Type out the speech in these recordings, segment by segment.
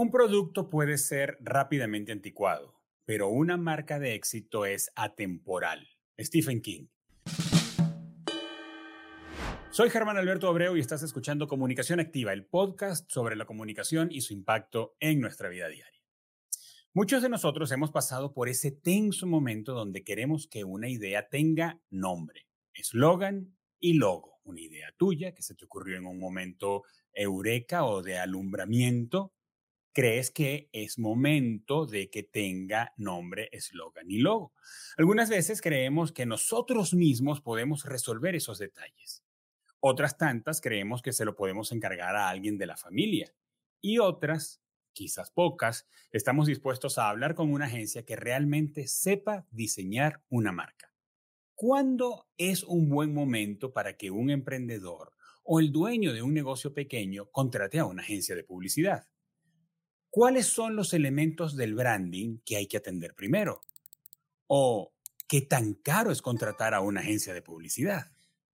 Un producto puede ser rápidamente anticuado, pero una marca de éxito es atemporal. Stephen King. Soy Germán Alberto Abreu y estás escuchando Comunicación Activa, el podcast sobre la comunicación y su impacto en nuestra vida diaria. Muchos de nosotros hemos pasado por ese tenso momento donde queremos que una idea tenga nombre, eslogan y logo. Una idea tuya que se te ocurrió en un momento eureka o de alumbramiento crees que es momento de que tenga nombre, eslogan y logo. Algunas veces creemos que nosotros mismos podemos resolver esos detalles. Otras tantas creemos que se lo podemos encargar a alguien de la familia. Y otras, quizás pocas, estamos dispuestos a hablar con una agencia que realmente sepa diseñar una marca. ¿Cuándo es un buen momento para que un emprendedor o el dueño de un negocio pequeño contrate a una agencia de publicidad? ¿Cuáles son los elementos del branding que hay que atender primero? ¿O qué tan caro es contratar a una agencia de publicidad?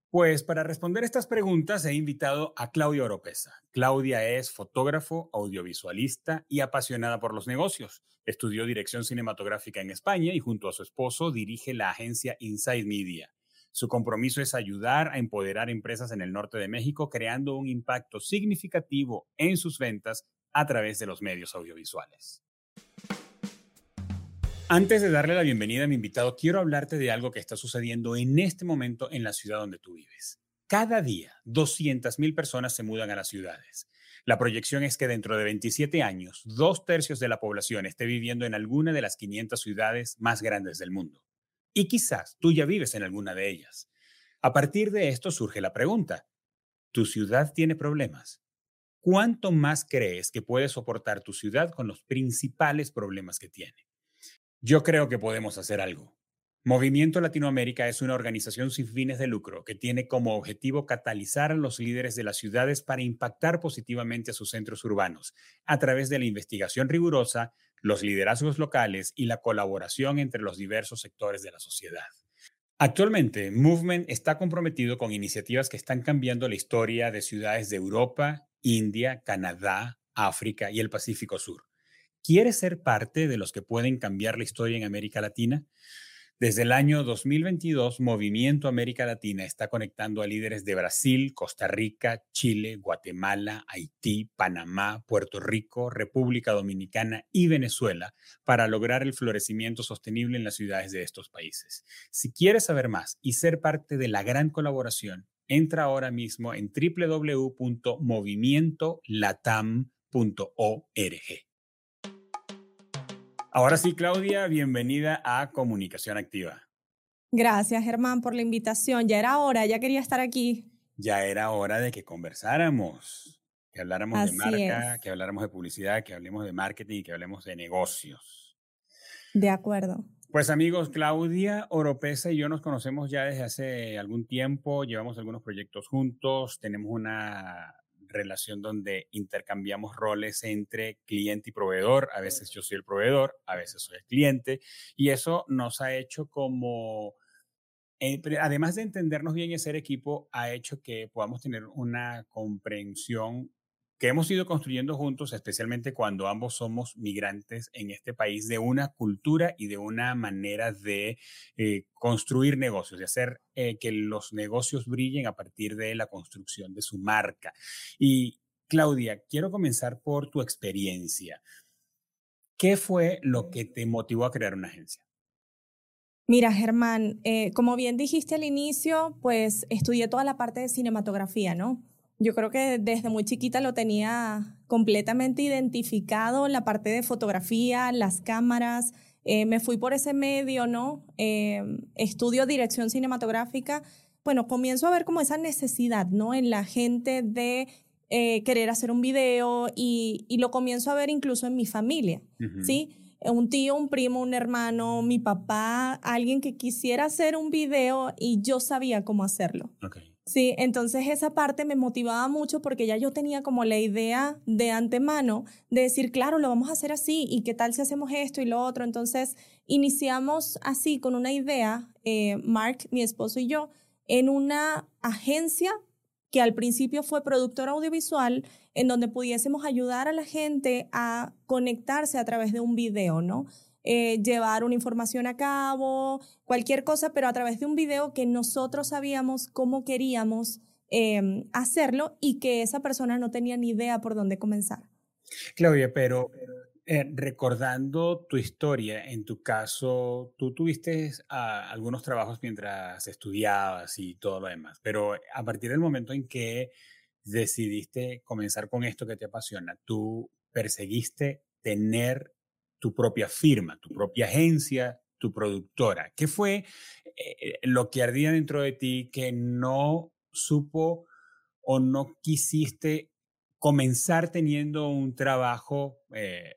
Pues para responder estas preguntas he invitado a Claudia Oropesa. Claudia es fotógrafo, audiovisualista y apasionada por los negocios. Estudió dirección cinematográfica en España y junto a su esposo dirige la agencia Inside Media. Su compromiso es ayudar a empoderar empresas en el norte de México, creando un impacto significativo en sus ventas a través de los medios audiovisuales. Antes de darle la bienvenida a mi invitado, quiero hablarte de algo que está sucediendo en este momento en la ciudad donde tú vives. Cada día, 200.000 personas se mudan a las ciudades. La proyección es que dentro de 27 años, dos tercios de la población esté viviendo en alguna de las 500 ciudades más grandes del mundo. Y quizás tú ya vives en alguna de ellas. A partir de esto surge la pregunta, ¿tu ciudad tiene problemas? ¿Cuánto más crees que puede soportar tu ciudad con los principales problemas que tiene? Yo creo que podemos hacer algo. Movimiento Latinoamérica es una organización sin fines de lucro que tiene como objetivo catalizar a los líderes de las ciudades para impactar positivamente a sus centros urbanos a través de la investigación rigurosa, los liderazgos locales y la colaboración entre los diversos sectores de la sociedad. Actualmente, Movement está comprometido con iniciativas que están cambiando la historia de ciudades de Europa, India, Canadá, África y el Pacífico Sur. ¿Quieres ser parte de los que pueden cambiar la historia en América Latina? Desde el año 2022, Movimiento América Latina está conectando a líderes de Brasil, Costa Rica, Chile, Guatemala, Haití, Panamá, Puerto Rico, República Dominicana y Venezuela para lograr el florecimiento sostenible en las ciudades de estos países. Si quieres saber más y ser parte de la gran colaboración, entra ahora mismo en www.movimientolatam.org. Ahora sí, Claudia, bienvenida a Comunicación Activa. Gracias, Germán, por la invitación. Ya era hora, ya quería estar aquí. Ya era hora de que conversáramos, que habláramos de marca, que habláramos de publicidad, que hablemos de marketing y que hablemos de negocios. De acuerdo. Pues amigos, Claudia Oropesa y yo nos conocemos ya desde hace algún tiempo, llevamos algunos proyectos juntos, tenemos una relación donde intercambiamos roles entre cliente y proveedor, a veces yo soy el proveedor, a veces soy el cliente, y eso nos ha hecho como, eh, además de entendernos bien y ser equipo, ha hecho que podamos tener una comprensión que hemos ido construyendo juntos, especialmente cuando ambos somos migrantes en este país, de una cultura y de una manera de eh, construir negocios, de hacer eh, que los negocios brillen a partir de la construcción de su marca. Y Claudia, quiero comenzar por tu experiencia. ¿Qué fue lo que te motivó a crear una agencia? Mira, Germán, eh, como bien dijiste al inicio, pues estudié toda la parte de cinematografía, ¿no? Yo creo que desde muy chiquita lo tenía completamente identificado, la parte de fotografía, las cámaras. Eh, me fui por ese medio, ¿no? Eh, estudio dirección cinematográfica. Bueno, comienzo a ver como esa necesidad, ¿no? En la gente de eh, querer hacer un video y, lo comienzo a ver incluso en mi familia, ¿sí? Un tío, un primo, un hermano, mi papá, alguien que quisiera hacer un video y yo sabía cómo hacerlo. Okay. Sí, entonces esa parte me motivaba mucho porque ya yo tenía como la idea de antemano de decir, claro, lo vamos a hacer así y qué tal si hacemos esto y lo otro. Entonces iniciamos así con una idea, eh, Mark, mi esposo y yo, en una agencia que al principio fue productor audiovisual, en donde pudiésemos ayudar a la gente a conectarse a través de un video, ¿no? Eh, llevar una información a cabo, cualquier cosa, pero a través de un video que nosotros sabíamos cómo queríamos em, hacerlo y que esa persona no tenía ni idea por dónde comenzar. Claudia, pero eh, recordando tu historia, en tu caso, tú tuviste algunos trabajos mientras estudiabas y todo lo demás, pero a partir del momento en que decidiste comenzar con esto que te apasiona, tú perseguiste tener tu propia firma, tu propia agencia, tu productora. ¿Qué fue eh, lo que ardía dentro de ti que no supo o no quisiste comenzar teniendo un trabajo eh,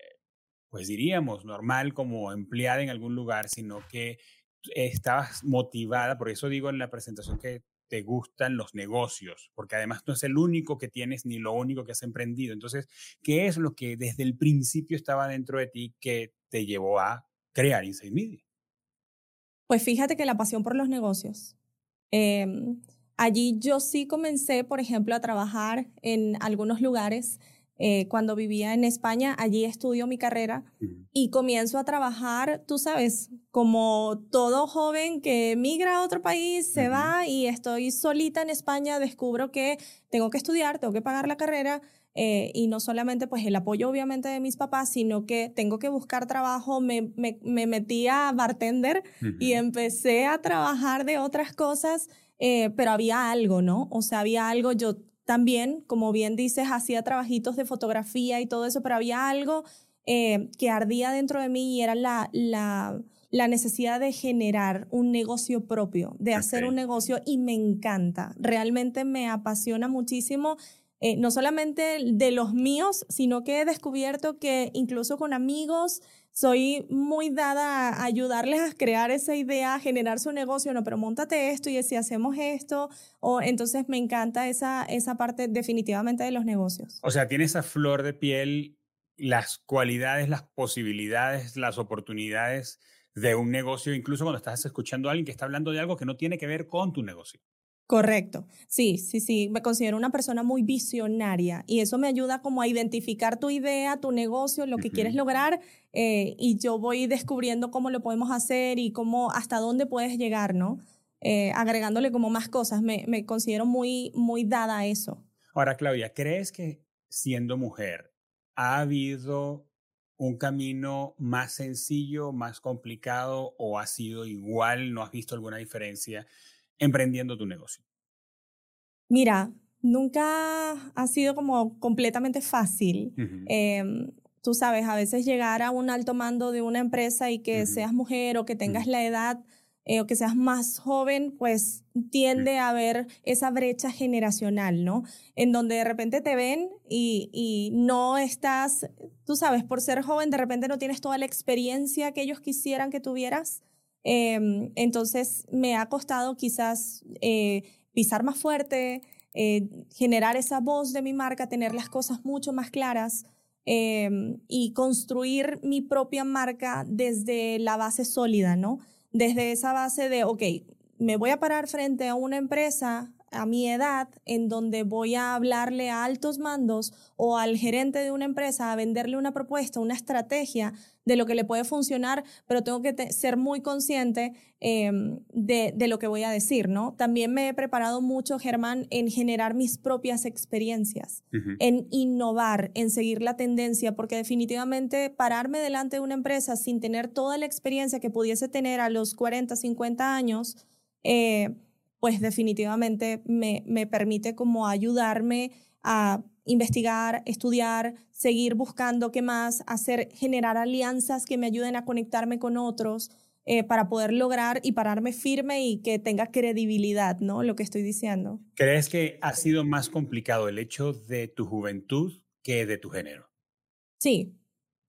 pues diríamos, normal como empleada en algún lugar, sino que estabas motivada, por eso digo en la presentación que te gustan los negocios, porque además no es el único que tienes ni lo único que has emprendido. Entonces, ¿qué es lo que desde el principio estaba dentro de ti que te llevó a crear Inside Media? Pues fíjate que la pasión por los negocios. Em, allí yo sí comencé, por ejemplo, a trabajar en algunos lugares eh, cuando vivía en España, allí estudio mi carrera y comienzo a trabajar, tú sabes, como todo joven que migra a otro país, se va y estoy solita en España, descubro que tengo que estudiar, tengo que pagar la carrera. Eh, y no solamente pues el apoyo obviamente de mis papás, sino que tengo que buscar trabajo, me, me, me metí a bartender y empecé a trabajar de otras cosas, eh, pero había algo, ¿no? O sea, había algo, yo también, como bien dices, hacía trabajitos de fotografía y todo eso, pero había algo eh, que ardía dentro de mí y era la, la, la, necesidad de generar un negocio propio, de hacer un negocio y me encanta. Realmente me apasiona muchísimo. Eh, no solamente de los míos, sino que he descubierto que incluso con amigos soy muy dada a ayudarles a crear esa idea, a generar su negocio, no, pero montate esto y si hacemos esto, o entonces me encanta esa, esa parte definitivamente de los negocios. O sea, tiene esa flor de piel, las cualidades, las posibilidades, las oportunidades de un negocio, incluso cuando estás escuchando a alguien que está hablando de algo que no tiene que ver con tu negocio. Correcto. Sí, sí, sí. Me considero una persona muy visionaria y eso me ayuda como a identificar tu idea, tu negocio, lo que quieres lograr eh, y yo voy descubriendo cómo lo podemos hacer y cómo, hasta dónde puedes llegar, ¿no? Eh, agregándole como más cosas. Me, me considero muy, muy dada a eso. Ahora, Claudia, ¿crees que siendo mujer ha habido un camino más sencillo, más complicado o ha sido igual? ¿No has visto alguna diferencia? Emprendiendo tu negocio? Mira, nunca ha sido como completamente fácil. Em, tú sabes, a veces llegar a un alto mando de una empresa y que seas mujer o que tengas la edad eh, o que seas más joven, pues tiende a haber esa brecha generacional, ¿no? En donde de repente te ven y, y, no estás, tú sabes, por ser joven, de repente no tienes toda la experiencia que ellos quisieran que tuvieras. Em, entonces me ha costado quizás eh, pisar más fuerte, eh, generar esa voz de mi marca, tener las cosas mucho más claras em, y construir mi propia marca desde la base sólida, ¿no? Desde esa base de, ok, me voy a parar frente a una empresa a mi edad en donde voy a hablarle a altos mandos o al gerente de una empresa a venderle una propuesta, una estrategia de lo que le puede funcionar, pero tengo que ser muy consciente em, de, lo que voy a decir, ¿no? También me he preparado mucho, Germán, en generar mis propias experiencias, en innovar, en seguir la tendencia, porque definitivamente pararme delante de una empresa sin tener toda la experiencia que pudiese tener a los 40, 50 años, eh, pues definitivamente me, me permite como ayudarme a investigar, estudiar, seguir buscando qué más, hacer, generar alianzas que me ayuden a conectarme con otros eh, para poder lograr y pararme firme y que tenga credibilidad, ¿no? Lo que estoy diciendo. ¿Crees que ha sido más complicado el hecho de tu juventud que de tu género? Sí,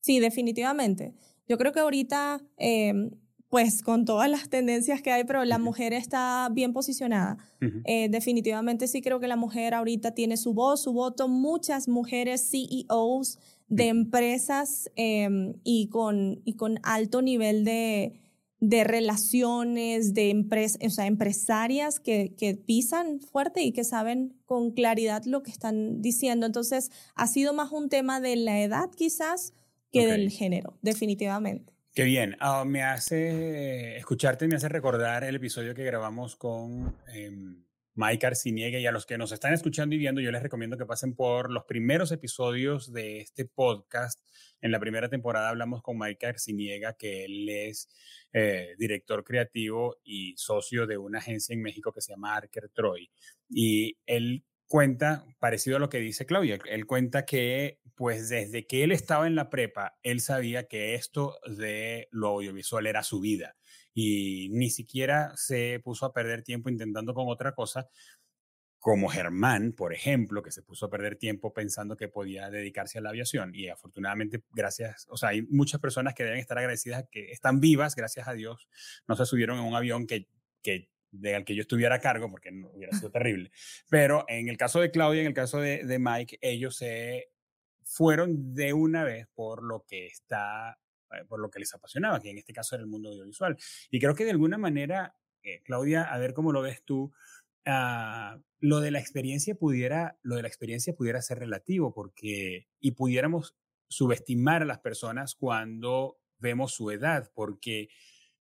sí, definitivamente. Yo creo que ahorita em, pues con todas las tendencias que hay, pero la mujer está bien posicionada. Eh, definitivamente sí creo que la mujer ahorita tiene su voz, su voto. Muchas mujeres CEOs de empresas em, y, con, y con alto nivel de, de relaciones, de empresas, o sea, empresarias que, que, pisan fuerte y que saben con claridad lo que están diciendo. Entonces, ha sido más un tema de la edad quizás que del género, definitivamente. Qué bien. Ah, me hace escucharte, me hace recordar el episodio que grabamos con em, Mike Arciniega y a los que nos están escuchando y viendo, yo les recomiendo que pasen por los primeros episodios de este podcast. En la primera temporada hablamos con Mike Arciniega, que él es eh, director creativo y socio de una agencia en México que se llama Arker Troy. Y él cuenta, parecido a lo que dice Claudia, él cuenta que pues desde que él estaba en la prepa, él sabía que esto de lo audiovisual era su vida y ni siquiera se puso a perder tiempo intentando con otra cosa, como Germán, por ejemplo, que se puso a perder tiempo pensando que podía dedicarse a la aviación y afortunadamente gracias, o sea, hay muchas personas que deben estar agradecidas que están vivas, gracias a Dios, no se subieron en un avión que, que del que yo estuviera a cargo, porque no hubiera sido terrible. Pero en el caso de Claudia, en el caso de, de Mike, ellos se fueron de una vez por lo que está, eh, por lo que les apasionaba, que en este caso era el mundo audiovisual. Y creo que de alguna manera, eh, Claudia, a ver cómo lo ves tú, ah, lo de la experiencia pudiera, lo de la experiencia pudiera ser relativo, porque y pudiéramos subestimar a las personas cuando vemos su edad, porque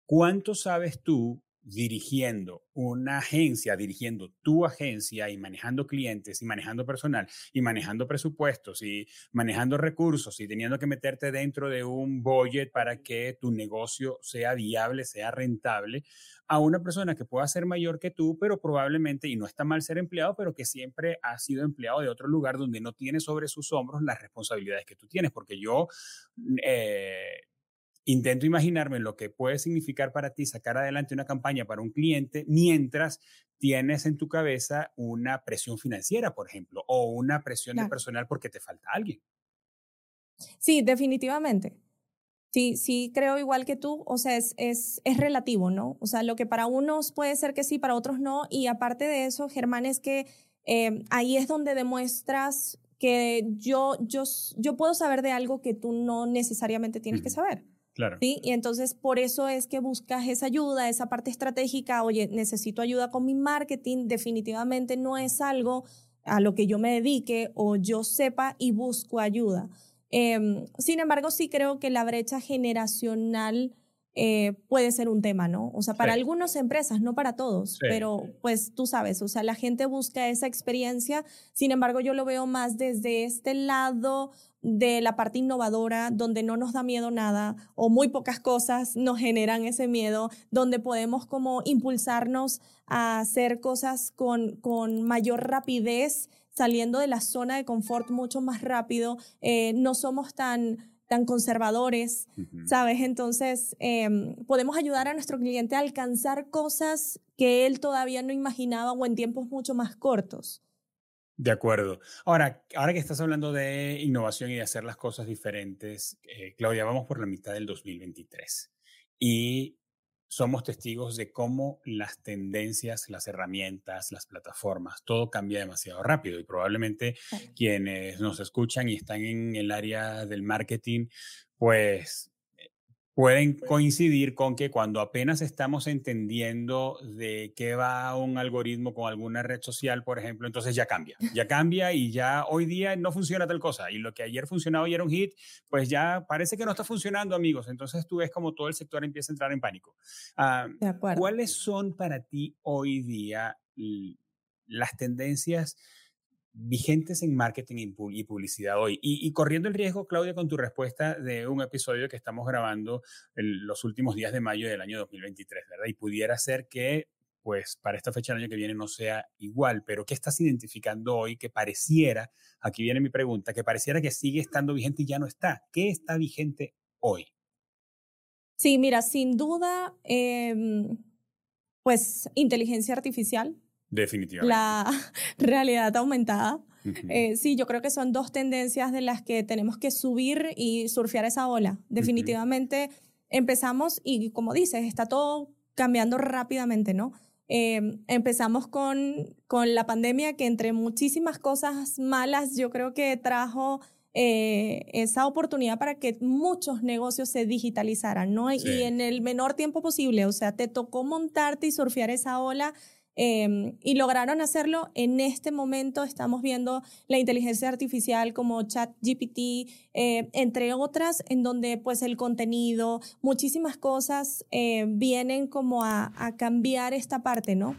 ¿cuánto sabes tú dirigiendo una agencia, dirigiendo tu agencia y manejando clientes y manejando personal y manejando presupuestos y manejando recursos y teniendo que meterte dentro de un budget para que tu negocio sea viable, sea rentable, a una persona que pueda ser mayor que tú, pero probablemente, y no está mal ser empleado, pero que siempre ha sido empleado de otro lugar donde no tiene sobre sus hombros las responsabilidades que tú tienes, porque yo... Eh, intento imaginarme lo que puede significar para ti sacar adelante una campaña para un cliente mientras tienes en tu cabeza una presión financiera, por ejemplo, o una presión de personal porque te falta alguien. Sí, definitivamente. Sí, sí, creo igual que tú, o sea, es, es, es, relativo, ¿no? O sea, lo que para unos puede ser que sí, para otros no. Y aparte de eso, Germán, es que eh, ahí es donde demuestras que yo, yo, yo puedo saber de algo que tú no necesariamente tienes que saber. ¿Sí? Y entonces por eso es que buscas esa ayuda, esa parte estratégica, oye, necesito ayuda con mi marketing, definitivamente no es algo a lo que yo me dedique o yo sepa y busco ayuda. Em, sin embargo, sí creo que la brecha generacional eh, puede ser un tema, ¿no? O sea, para algunas empresas, no para todos, pero pues tú sabes, o sea, la gente busca esa experiencia, sin embargo, yo lo veo más desde este lado de la parte innovadora, donde no nos da miedo nada o muy pocas cosas nos generan ese miedo, donde podemos como impulsarnos a hacer cosas con, con mayor rapidez, saliendo de la zona de confort mucho más rápido, eh, no somos tan tan conservadores, ¿sabes? Entonces, em, podemos ayudar a nuestro cliente a alcanzar cosas que él todavía no imaginaba o en tiempos mucho más cortos. De acuerdo. Ahora, ahora que estás hablando de innovación y de hacer las cosas diferentes, eh, Claudia, vamos por la mitad del 2023 y somos testigos de cómo las tendencias, las herramientas, las plataformas, todo cambia demasiado rápido y probablemente quienes nos escuchan y están en el área del marketing, pues pueden coincidir con que cuando apenas estamos entendiendo de qué va un algoritmo con alguna red social, por ejemplo, entonces ya cambia, ya cambia y ya hoy día no funciona tal cosa y lo que ayer funcionaba y era un hit, pues ya parece que no está funcionando, amigos. Entonces tú ves como todo el sector empieza a entrar en pánico. Ah, ¿Cuáles son para ti hoy día las tendencias? Vigentes en marketing y publicidad hoy. Y, corriendo el riesgo, Claudia, con tu respuesta de un episodio que estamos grabando en los últimos días de mayo del año 2023, ¿verdad? Y pudiera ser que, pues, para esta fecha del año que viene no sea igual, pero ¿qué estás identificando hoy que pareciera, aquí viene mi pregunta, que pareciera que sigue estando vigente y ya no está? ¿Qué está vigente hoy? Sí, mira, sin duda, em, pues inteligencia artificial, Definitivamente. La realidad aumentada. Eh, sí, yo creo que son dos tendencias de las que tenemos que subir y surfear esa ola. Definitivamente empezamos y como dices, está todo cambiando rápidamente, ¿no? Em, empezamos con, con la pandemia que entre muchísimas cosas malas yo creo que trajo eh, esa oportunidad para que muchos negocios se digitalizaran, ¿no? Y en el menor tiempo posible, o sea, te tocó montarte y surfear esa ola. Em, y lograron hacerlo. En este momento estamos viendo la inteligencia artificial como ChatGPT, eh, entre otras, en donde pues el contenido, muchísimas cosas eh, vienen como a, a, cambiar esta parte, ¿no?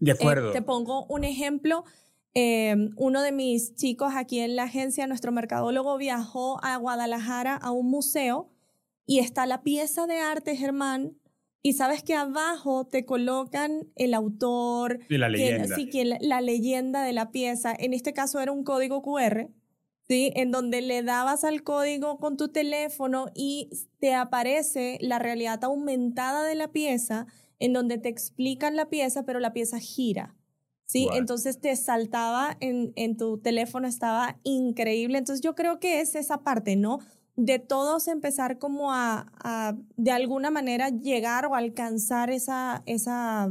De acuerdo. te pongo un ejemplo. Em, uno de mis chicos aquí en la agencia, nuestro mercadólogo, viajó a Guadalajara a un museo y está la pieza de arte, Germán, y sabes que abajo te colocan el autor, y la leyenda. sí, que la, leyenda de la pieza. En este caso era un código QR, ¿sí? En donde le dabas al código con tu teléfono y te aparece la realidad aumentada de la pieza, en donde te explican la pieza, pero la pieza gira. ¿sí? Entonces te saltaba en, en tu teléfono, estaba increíble. Entonces yo creo que es esa parte, ¿no? De todos empezar como a, a de alguna manera llegar o alcanzar esa, esa,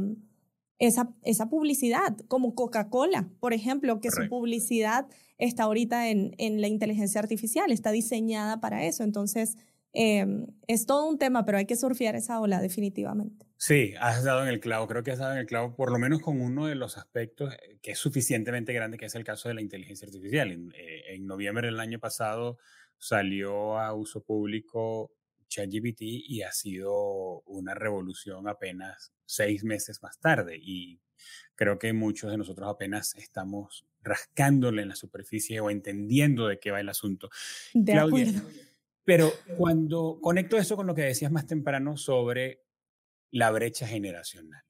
esa, esa publicidad, como Coca-Cola, por ejemplo, que su publicidad está ahorita en, en la inteligencia artificial, está diseñada para eso. Entonces, Em, es todo un tema, pero hay que surfear esa ola definitivamente. Sí, has dado en el clavo, creo que has dado en el clavo, por lo menos con uno de los aspectos eh, que es suficientemente grande, que es el caso de la inteligencia artificial. En, eh, en noviembre del año pasado salió a uso público ChatGPT y ha sido una revolución apenas seis meses más tarde. Y creo que muchos de nosotros apenas estamos rascándole en la superficie o entendiendo de qué va el asunto. De acuerdo pero cuando conecto eso con lo que decías más temprano sobre la brecha generacional.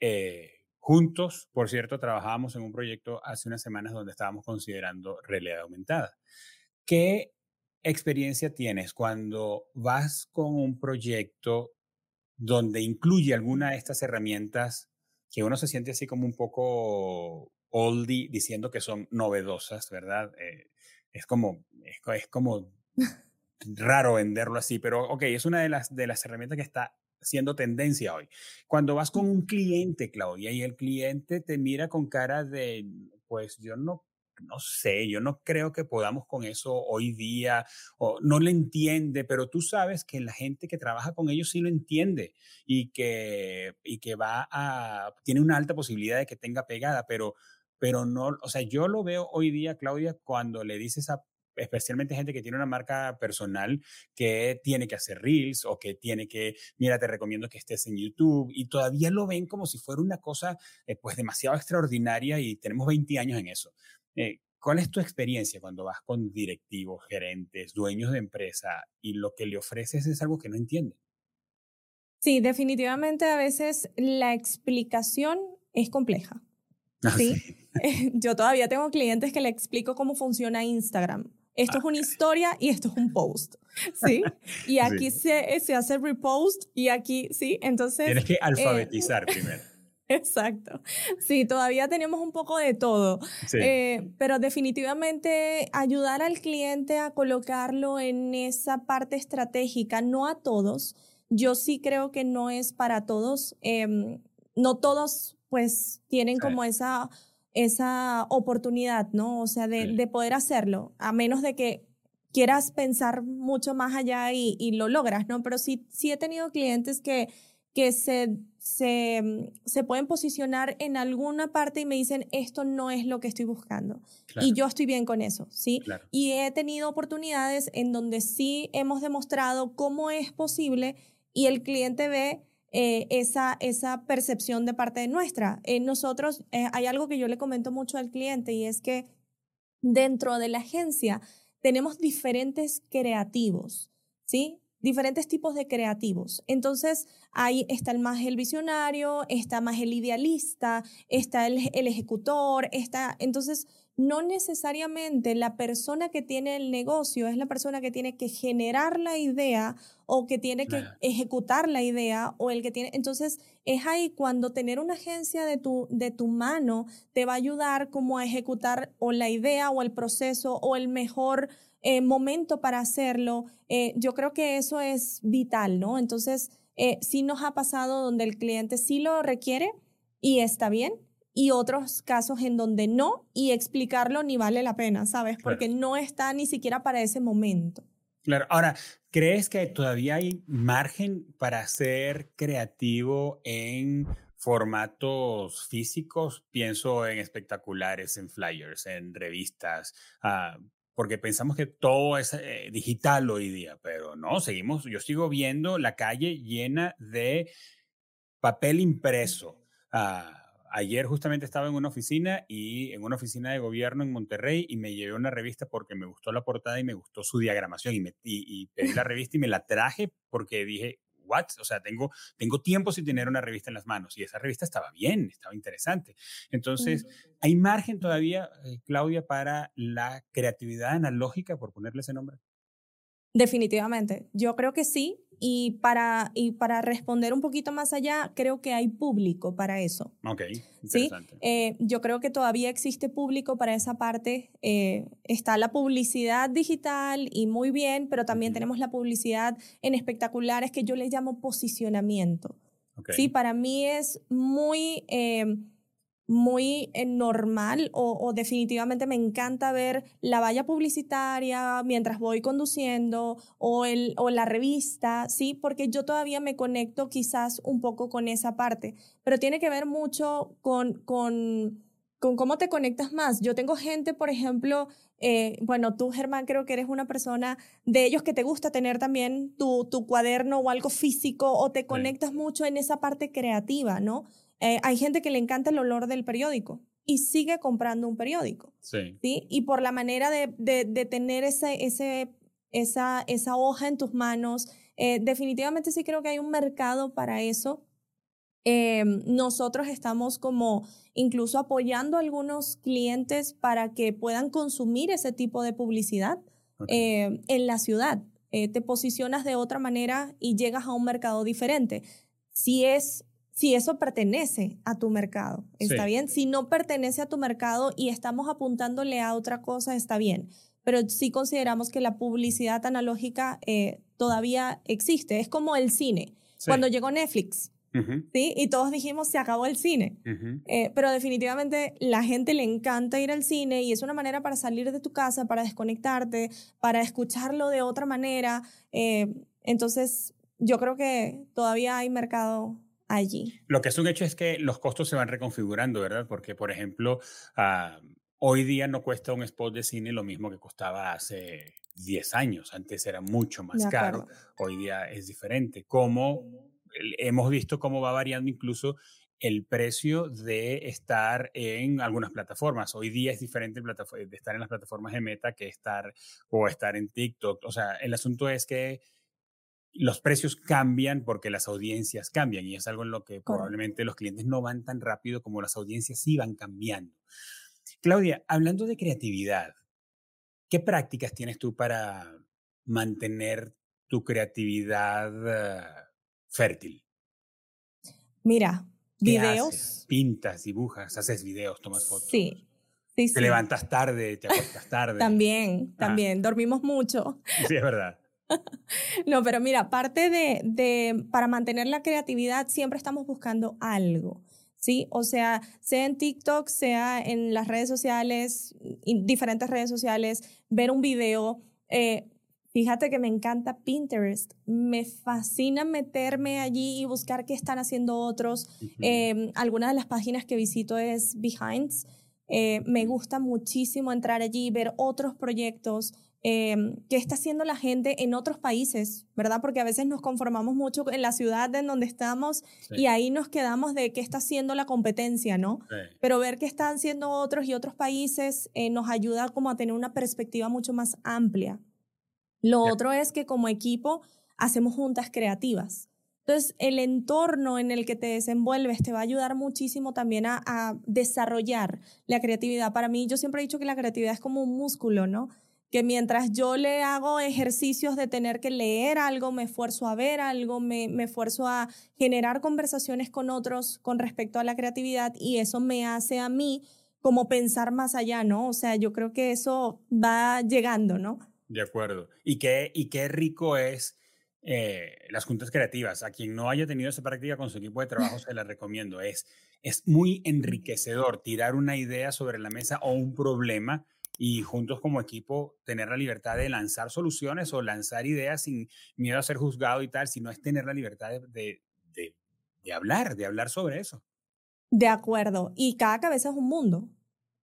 Eh, juntos, por cierto, trabajábamos en un proyecto hace unas semanas donde estábamos considerando realidad aumentada. ¿Qué experiencia tienes cuando vas con un proyecto donde incluye alguna de estas herramientas que uno se siente así como un poco oldie diciendo que son novedosas, ¿verdad? Eh, es como, es como raro venderlo así, pero ok, es una de las, de las herramientas que está siendo tendencia hoy. Cuando vas con un cliente, Claudia, y el cliente te mira con cara de, pues yo no, no sé, yo no creo que podamos con eso hoy día, o no le entiende, pero tú sabes que la gente que trabaja con ellos sí lo entiende y que, y que va a, tiene una alta posibilidad de que tenga pegada, pero pero no, o sea, yo lo veo hoy día, Claudia, cuando le dices a especialmente gente que tiene una marca personal que tiene que hacer reels o que tiene que, mira, te recomiendo que estés en YouTube y todavía lo ven como si fuera una cosa eh, pues demasiado extraordinaria y tenemos 20 años en eso. Eh, ¿Cuál es tu experiencia cuando vas con directivos, gerentes, dueños de empresa y lo que le ofreces es algo que no entienden? Sí, definitivamente a veces la explicación es compleja. Ah, ¿sí? Yo todavía tengo clientes que le explico cómo funciona Instagram esto es una historia y esto es un post, ¿sí? Y aquí Se, se hace repost y aquí, ¿sí? Entonces... Tienes que eh, alfabetizar primero. Exacto. Sí, todavía tenemos un poco de todo, eh, pero definitivamente ayudar al cliente a colocarlo en esa parte estratégica, no a todos. Yo sí creo que no es para todos. Em, no todos pues tienen como esa esa oportunidad, ¿no? O sea, de, poder hacerlo, a menos de que quieras pensar mucho más allá y, lo logras, ¿no? Pero sí, sí he tenido clientes que, que se, se, mm, se, pueden posicionar en alguna parte y me dicen, esto no es lo que estoy buscando. Y yo estoy bien con eso, ¿sí? Y he tenido oportunidades en donde sí hemos demostrado cómo es posible y el cliente ve eh, esa, esa percepción de parte de nuestra. Eh, nosotros, eh, hay algo que yo le comento mucho al cliente y es que dentro de la agencia tenemos diferentes creativos, ¿sí? Diferentes tipos de creativos. Entonces, ahí está el más el visionario, está más el idealista, está el, el ejecutor, está... Entonces, no necesariamente la persona que tiene el negocio es la persona que tiene que generar la idea o que tiene que ejecutar la idea o el que tiene. Entonces, es ahí cuando tener una agencia de tu, de tu mano te va a ayudar como a ejecutar o la idea o el proceso o el mejor eh, momento para hacerlo. Eh, yo creo que eso es vital, ¿no? Entonces, eh, sí nos ha pasado donde el cliente sí lo requiere y está bien, y otros casos en donde no y explicarlo ni vale la pena, ¿sabes? Porque no está ni siquiera para ese momento. Claro, ahora, ¿crees que todavía hay margen para ser creativo en formatos físicos? Pienso en espectaculares, en flyers, en revistas, ah, porque pensamos que todo es eh, digital hoy día, pero no, seguimos, yo sigo viendo la calle llena de papel impreso. Ah, ayer justamente estaba en una oficina y en una oficina de gobierno en Monterrey y me llevé una revista porque me gustó la portada y me gustó su diagramación y, me, y, pedí la revista y me la traje porque dije, what? O sea, tengo, tengo tiempo sin tener una revista en las manos y esa revista estaba bien, estaba interesante. Entonces, ¿hay margen todavía, eh, Claudia, para la creatividad analógica, por ponerle ese nombre? Definitivamente, yo creo que sí. Y para, y para responder un poquito más allá, creo que hay público para eso. Ok, interesante. ¿Sí? Eh, yo creo que todavía existe público para esa parte. Eh, está la publicidad digital y muy bien, pero también tenemos la publicidad en espectaculares que yo le llamo posicionamiento. Sí, para mí es muy... Eh, muy eh, normal o, definitivamente me encanta ver la valla publicitaria mientras voy conduciendo o, el, o la revista, ¿sí? Porque yo todavía me conecto quizás un poco con esa parte, pero tiene que ver mucho con, con, con cómo te conectas más. Yo tengo gente, por ejemplo, eh, bueno, tú Germán creo que eres una persona de ellos que te gusta tener también tu, tu cuaderno o algo físico o te conectas mucho en esa parte creativa, ¿no? Eh, hay gente que le encanta el olor del periódico y sigue comprando un periódico. Sí. ¿sí? Y por la manera de, de, tener ese, ese, esa, esa hoja en tus manos, eh, definitivamente sí creo que hay un mercado para eso. Eh, nosotros estamos como incluso apoyando a algunos clientes para que puedan consumir ese tipo de publicidad en la ciudad. te posicionas de otra manera y llegas a un mercado diferente. Si es si eso pertenece a tu mercado, está bien. Si no pertenece a tu mercado y estamos apuntándole a otra cosa, está bien. Pero sí consideramos que la publicidad analógica eh, todavía existe. Es como el cine. Cuando llegó Netflix, ¿sí? Y todos dijimos, se acabó el cine. Eh, pero definitivamente la gente le encanta ir al cine y es una manera para salir de tu casa, para desconectarte, para escucharlo de otra manera. Eh, entonces, yo creo que todavía hay mercado allí. Lo que es un hecho es que los costos se van reconfigurando, ¿verdad? Porque, por ejemplo, ah, hoy día no cuesta un spot de cine lo mismo que costaba hace 10 años. Antes era mucho más caro, hoy día es diferente. Como hemos visto cómo va variando incluso el precio de estar en algunas plataformas. Hoy día es diferente de estar en las plataformas de Meta que estar o estar en TikTok. O sea, el asunto es que los precios cambian porque las audiencias cambian y es algo en lo que probablemente los clientes no van tan rápido como las audiencias sí van cambiando. Claudia, hablando de creatividad, ¿qué prácticas tienes tú para mantener tu creatividad eh, fértil? Mira, videos. Pintas, dibujas, haces videos, tomas fotos. Sí. sí te levantas tarde, te acuestas tarde. también, también. Dormimos mucho. Sí, es verdad. no, pero mira, parte de, de, para mantener la creatividad siempre estamos buscando algo. ¿sí? O sea, sea en TikTok, sea en las redes sociales, diferentes redes sociales, ver un video. Eh, fíjate que me encanta Pinterest. Me fascina meterme allí y buscar qué están haciendo otros. Eh, algunas de las páginas que visito es Behinds. Eh, me gusta muchísimo entrar allí, ver otros proyectos, Em, qué está haciendo la gente en otros países, ¿verdad? Porque a veces nos conformamos mucho en la ciudad en donde estamos y ahí nos quedamos de qué está haciendo la competencia, ¿no? Pero ver qué están haciendo otros y otros países eh, nos ayuda como a tener una perspectiva mucho más amplia. Lo otro es que como equipo hacemos juntas creativas. Entonces, el entorno en el que te desenvuelves te va a ayudar muchísimo también a, a desarrollar la creatividad. Para mí, yo siempre he dicho que la creatividad es como un músculo, ¿no? Que mientras yo le hago ejercicios de tener que leer algo, me esfuerzo a ver algo, me, me esfuerzo a generar conversaciones con otros con respecto a la creatividad y eso me hace a mí como pensar más allá, ¿no? O sea, yo creo que eso va llegando, ¿no? De acuerdo. Y qué, y qué rico es eh, las juntas creativas. A quien no haya tenido esa práctica con su equipo de trabajo, se la recomiendo. Es, es muy enriquecedor tirar una idea sobre la mesa o un problema y juntos como equipo tener la libertad de lanzar soluciones o lanzar ideas sin miedo a ser juzgado y tal, sino es tener la libertad de, de, de hablar, de hablar sobre eso. De acuerdo. Y cada cabeza es un mundo.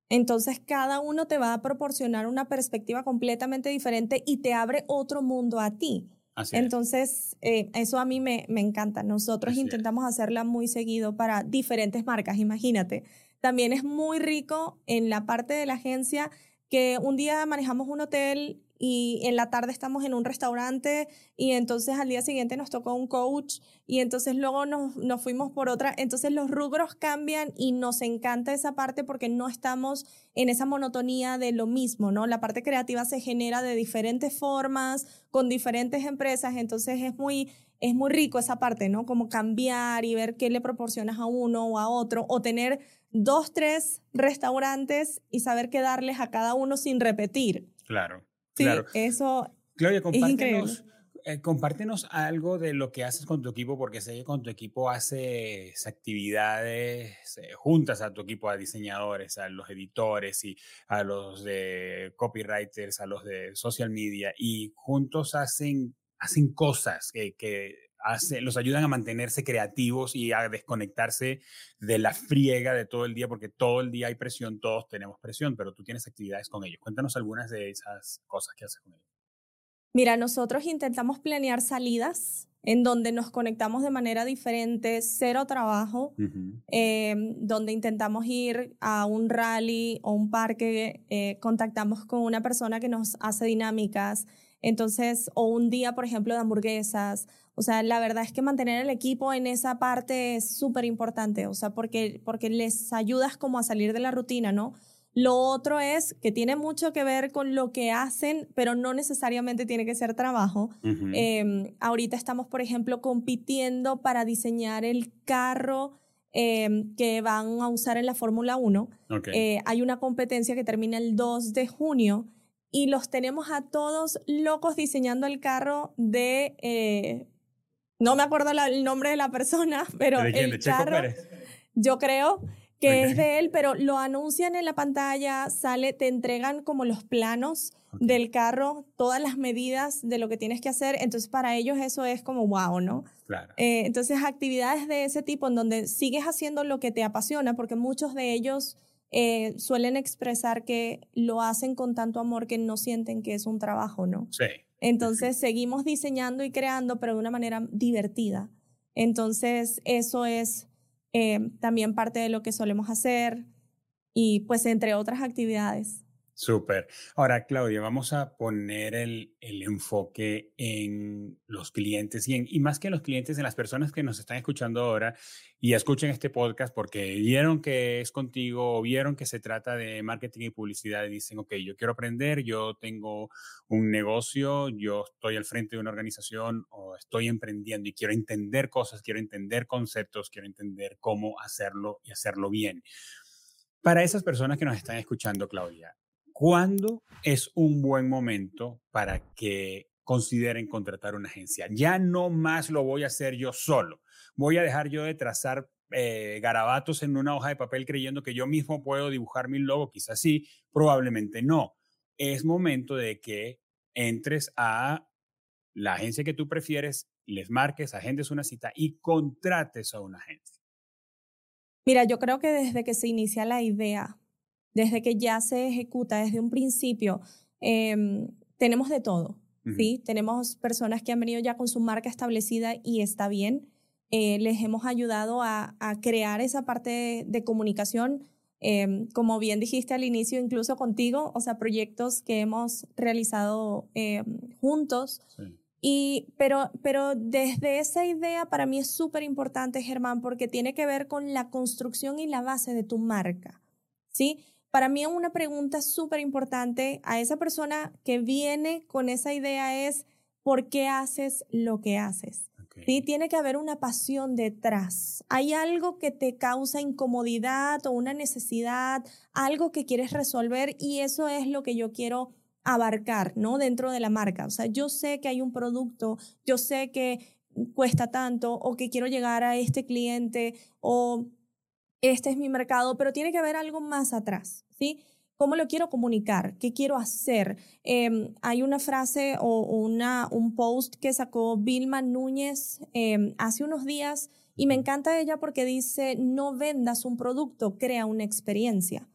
Entonces, cada uno te va a proporcionar una perspectiva completamente diferente y te abre otro mundo a ti. Entonces, eh, eso a mí me, me encanta. Nosotros intentamos hacerla muy seguido para diferentes marcas, imagínate. También es muy rico en la parte de la agencia que un día manejamos un hotel y en la tarde estamos en un restaurante y entonces al día siguiente nos tocó un coach y entonces luego nos, nos, fuimos por otra. Entonces los rubros cambian y nos encanta esa parte porque no estamos en esa monotonía de lo mismo, ¿no? La parte creativa se genera de diferentes formas, con diferentes empresas, entonces es muy, es muy rico esa parte, ¿no? Como cambiar y ver qué le proporcionas a uno o a otro o tener dos, tres restaurantes y saber qué darles a cada uno sin repetir. Claro. Sí, claro. eso Claudia, compártenos, eh, compártenos algo de lo que haces con tu equipo, porque sé que con tu equipo haces actividades eh, juntas a tu equipo, a diseñadores, a los editores y a los de copywriters, a los de social media, y juntos hacen, hacen cosas que, que los ayudan a mantenerse creativos y a desconectarse de la friega de todo el día, porque todo el día hay presión, todos tenemos presión, pero tú tienes actividades con ellos. Cuéntanos algunas de esas cosas que haces con ellos. Mira, nosotros intentamos planear salidas en donde nos conectamos de manera diferente, cero trabajo, em, donde intentamos ir a un rally o un parque, eh, contactamos con una persona que nos hace dinámicas, entonces, o un día, por ejemplo, de hamburguesas. O sea, la verdad es que mantener el equipo en esa parte es súper importante, o sea, porque, porque les ayudas como a salir de la rutina, ¿no? Lo otro es que tiene mucho que ver con lo que hacen, pero no necesariamente tiene que ser trabajo. Em, ahorita estamos, por ejemplo, compitiendo para diseñar el carro em, que van a usar en la Fórmula 1. Eh, hay una competencia que termina el 2 de junio y los tenemos a todos locos diseñando el carro de... Eh, no me acuerdo el nombre de la persona, pero ¿De quién? el ¿De carro, Pérez? yo creo que es de él, pero lo anuncian en la pantalla, sale, te entregan como los planos del carro, todas las medidas de lo que tienes que hacer, entonces para ellos eso es como wow, ¿no? Claro. Eh, entonces actividades de ese tipo en donde sigues haciendo lo que te apasiona, porque muchos de ellos eh, suelen expresar que lo hacen con tanto amor que no sienten que es un trabajo, ¿no? Sí. Entonces seguimos diseñando y creando, pero de una manera divertida. Entonces eso es eh, también parte de lo que solemos hacer y pues entre otras actividades. Súper. Ahora, Claudia, vamos a poner el, el, enfoque en los clientes y, en, y más que en los clientes, en las personas que nos están escuchando ahora y escuchen este podcast porque vieron que es contigo o vieron que se trata de marketing y publicidad y dicen, ok, yo quiero aprender, yo tengo un negocio, yo estoy al frente de una organización o estoy emprendiendo y quiero entender cosas, quiero entender conceptos, quiero entender cómo hacerlo y hacerlo bien. Para esas personas que nos están escuchando, Claudia, ¿Cuándo es un buen momento para que consideren contratar una agencia? Ya no más lo voy a hacer yo solo. Voy a dejar yo de trazar eh, garabatos en una hoja de papel creyendo que yo mismo puedo dibujar mi logo. Quizás sí, probablemente no. Es momento de que entres a la agencia que tú prefieres, les marques, agendes una cita y contrates a una agencia. Mira, yo creo que desde que se inicia la idea desde que ya se ejecuta desde un principio, em, tenemos de todo. ¿sí? Tenemos personas que han venido ya con su marca establecida y está bien. Eh, les hemos ayudado a, crear esa parte de, comunicación, em, como bien dijiste al inicio, incluso contigo, o sea, proyectos que hemos realizado em, juntos. Y, pero, pero desde esa idea para mí es súper importante, Germán, porque tiene que ver con la construcción y la base de tu marca. ¿sí? Para mí una pregunta súper importante a esa persona que viene con esa idea es, ¿por qué haces lo que haces? ¿Sí? Tiene que haber una pasión detrás. Hay algo que te causa incomodidad o una necesidad, algo que quieres resolver y eso es lo que yo quiero abarcar, ¿no? Dentro de la marca. O sea, yo sé que hay un producto, yo sé que cuesta tanto o que quiero llegar a este cliente o este es mi mercado, pero tiene que haber algo más atrás, ¿sí? ¿Cómo lo quiero comunicar? ¿Qué quiero hacer? Em, hay una frase o una, un post que sacó Vilma Núñez em, hace unos días y me encanta ella porque dice, no vendas un producto, crea una experiencia.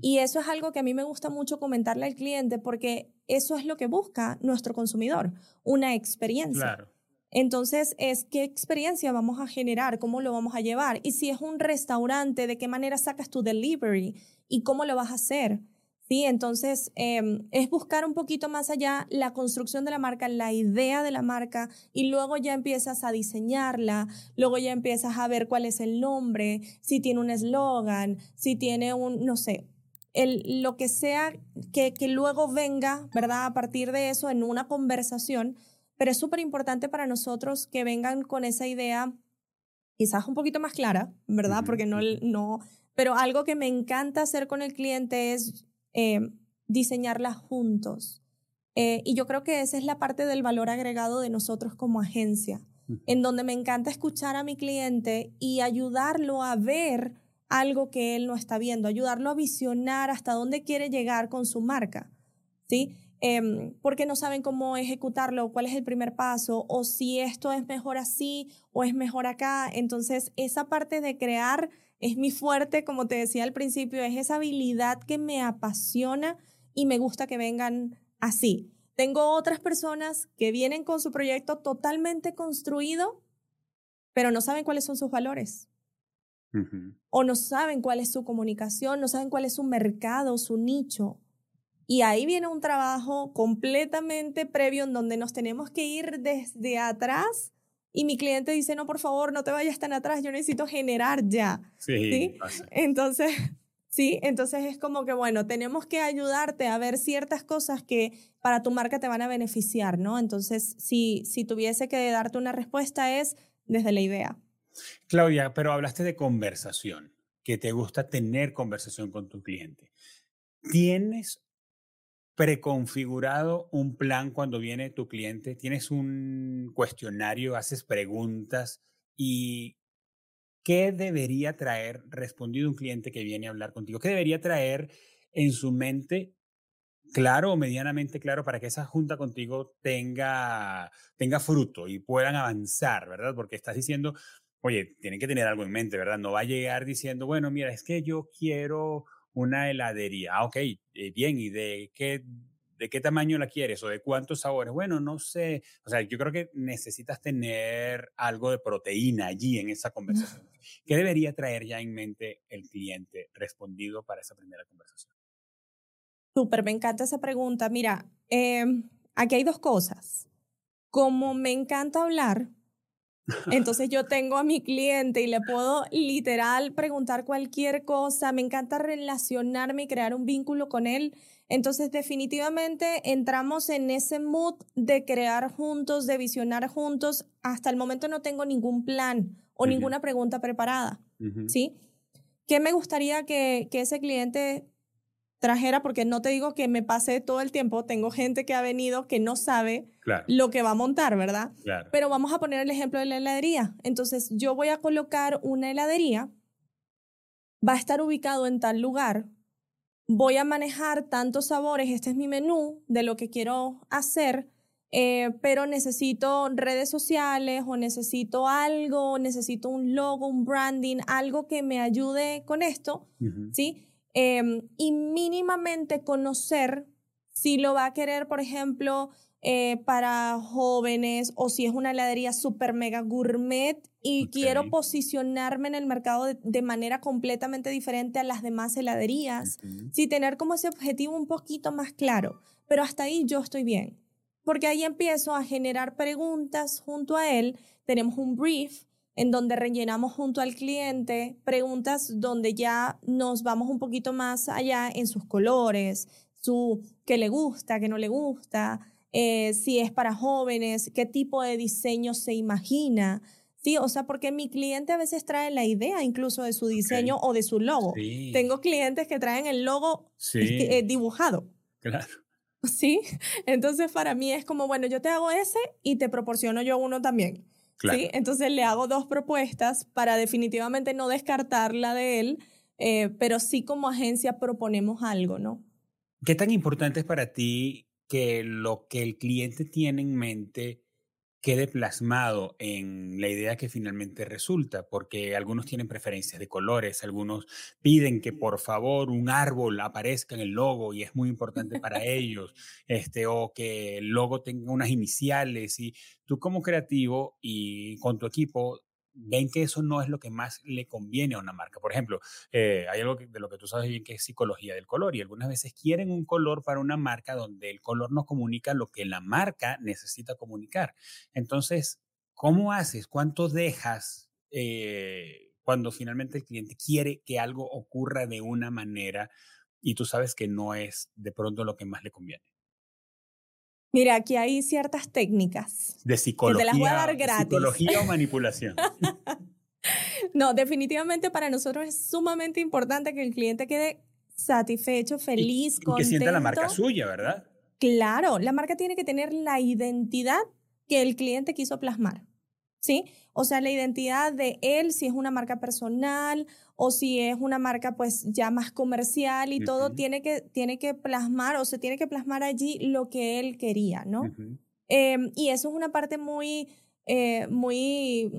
Y eso es algo que a mí me gusta mucho comentarle al cliente porque eso es lo que busca nuestro consumidor, una experiencia. Claro. Entonces, es qué experiencia vamos a generar, cómo lo vamos a llevar. Y si es un restaurante, de qué manera sacas tu delivery y cómo lo vas a hacer. ¿sí? Entonces, em, es buscar un poquito más allá la construcción de la marca, la idea de la marca, y luego ya empiezas a diseñarla, luego ya empiezas a ver cuál es el nombre, si tiene un eslogan, si tiene un, no sé, el, lo que sea que, que luego venga, ¿verdad? A partir de eso en una conversación, pero es súper importante para nosotros que vengan con esa idea quizás un poquito más clara, ¿verdad? Porque no, no, pero algo que me encanta hacer con el cliente es eh, diseñarlas juntos. Eh, y yo creo que esa es la parte del valor agregado de nosotros como agencia, en donde me encanta escuchar a mi cliente y ayudarlo a ver algo que él no está viendo, ayudarlo a visionar hasta dónde quiere llegar con su marca, ¿sí? Eh, porque no saben cómo ejecutarlo, cuál es el primer paso, o si esto es mejor así o es mejor acá. Entonces, esa parte de crear es mi fuerte, como te decía al principio, es esa habilidad que me apasiona y me gusta que vengan así. Tengo otras personas que vienen con su proyecto totalmente construido, pero no saben cuáles son sus valores. O no saben cuál es su comunicación, no saben cuál es su mercado, su nicho. Y ahí viene un trabajo completamente previo en donde nos tenemos que ir desde atrás y mi cliente dice, no, por favor, no te vayas tan atrás, yo necesito generar ya. Sí. Entonces, sí, entonces es como que, bueno, tenemos que ayudarte a ver ciertas cosas que para tu marca te van a beneficiar, ¿no? Entonces, si, si tuviese que darte una respuesta es desde la idea. Claudia, pero hablaste de conversación, que te gusta tener conversación con tu cliente. ¿Tienes preconfigurado un plan cuando viene tu cliente? ¿Tienes un cuestionario, haces preguntas y qué debería traer respondido un cliente que viene a hablar contigo? ¿Qué debería traer en su mente claro o medianamente claro para que esa junta contigo tenga, tenga fruto y puedan avanzar, ¿verdad? Porque estás diciendo, oye, tienen que tener algo en mente, ¿verdad? No va a llegar diciendo, bueno, mira, es que yo quiero una heladería. Ah, ok, eh, bien, ¿y de qué, de qué tamaño la quieres o de cuántos sabores? Bueno, no sé. O sea, yo creo que necesitas tener algo de proteína allí en esa conversación. ¿Qué debería traer ya en mente el cliente respondido para esa primera conversación? Súper, me encanta esa pregunta. Mira, em, aquí hay dos cosas. Como me encanta hablar, entonces yo tengo a mi cliente y le puedo literal preguntar cualquier cosa, me encanta relacionarme y crear un vínculo con él. Entonces definitivamente entramos en ese mood de crear juntos, de visionar juntos. Hasta el momento no tengo ningún plan o ninguna pregunta preparada, ¿sí? ¿Qué me gustaría que, que ese cliente trajera, porque no te digo que me pase todo el tiempo, tengo gente que ha venido que no sabe lo que va a montar, ¿verdad? Pero vamos a poner el ejemplo de la heladería. Entonces, yo voy a colocar una heladería, va a estar ubicado en tal lugar, voy a manejar tantos sabores, este es mi menú de lo que quiero hacer, eh, pero necesito redes sociales o necesito algo, necesito un logo, un branding, algo que me ayude con esto, ¿sí? Em, y mínimamente conocer si lo va a querer, por ejemplo, eh, para jóvenes o si es una heladería super mega gourmet y quiero posicionarme en el mercado de, manera completamente diferente a las demás heladerías. Sí, tener como ese objetivo un poquito más claro. Pero hasta ahí yo estoy bien. Porque ahí empiezo a generar preguntas junto a él. Tenemos un brief en donde rellenamos junto al cliente preguntas donde ya nos vamos un poquito más allá en sus colores, su qué le gusta, qué no le gusta, eh, si es para jóvenes, qué tipo de diseño se imagina. Sí, o sea, porque mi cliente a veces trae la idea incluso de su diseño o de su logo. Tengo clientes que traen el logo eh, dibujado. Claro. ¿sí? Entonces para mí es como, bueno, yo te hago ese y te proporciono yo uno también. ¿Sí? Entonces le hago dos propuestas para definitivamente no descartar la de él, eh, pero sí como agencia proponemos algo, ¿no? ¿Qué tan importante es para ti que lo que el cliente tiene en mente quede plasmado en la idea que finalmente resulta, porque algunos tienen preferencias de colores, algunos piden que por favor un árbol aparezca en el logo y es muy importante para ellos, este, o que el logo tenga unas iniciales y tú como creativo y con tu equipo ven que eso no es lo que más le conviene a una marca. Por ejemplo, eh, hay algo de lo que tú sabes bien que es psicología del color y algunas veces quieren un color para una marca donde el color no comunica lo que la marca necesita comunicar. Entonces, ¿cómo haces? ¿Cuánto dejas eh, cuando finalmente el cliente quiere que algo ocurra de una manera y tú sabes que no es de pronto lo que más le conviene? Mira, aquí hay ciertas técnicas. De psicología. Que te las voy a dar gratis. Psicología o manipulación. no, definitivamente para nosotros es sumamente importante que el cliente quede satisfecho, feliz, y, y que sienta la marca suya, ¿verdad? Claro, la marca tiene que tener la identidad que el cliente quiso plasmar. ¿Sí? O sea, la identidad de él, si es una marca personal o si es una marca pues ya más comercial y todo, tiene que, tiene que plasmar o se tiene que plasmar allí lo que él quería, ¿no? Em, y eso es una parte muy, eh, muy,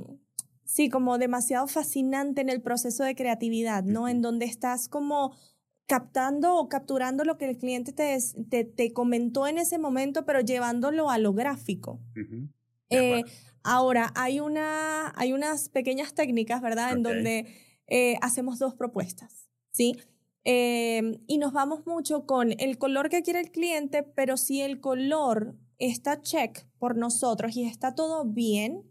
sí, como demasiado fascinante en el proceso de creatividad, ¿no? En donde estás como captando o capturando lo que el cliente te, te, te comentó en ese momento, pero llevándolo a lo gráfico. Eh, ahora, hay, una, hay unas pequeñas técnicas, ¿verdad? En donde eh, hacemos dos propuestas, ¿sí? Em, y nos vamos mucho con el color que quiere el cliente, pero si el color está check por nosotros y está todo bien,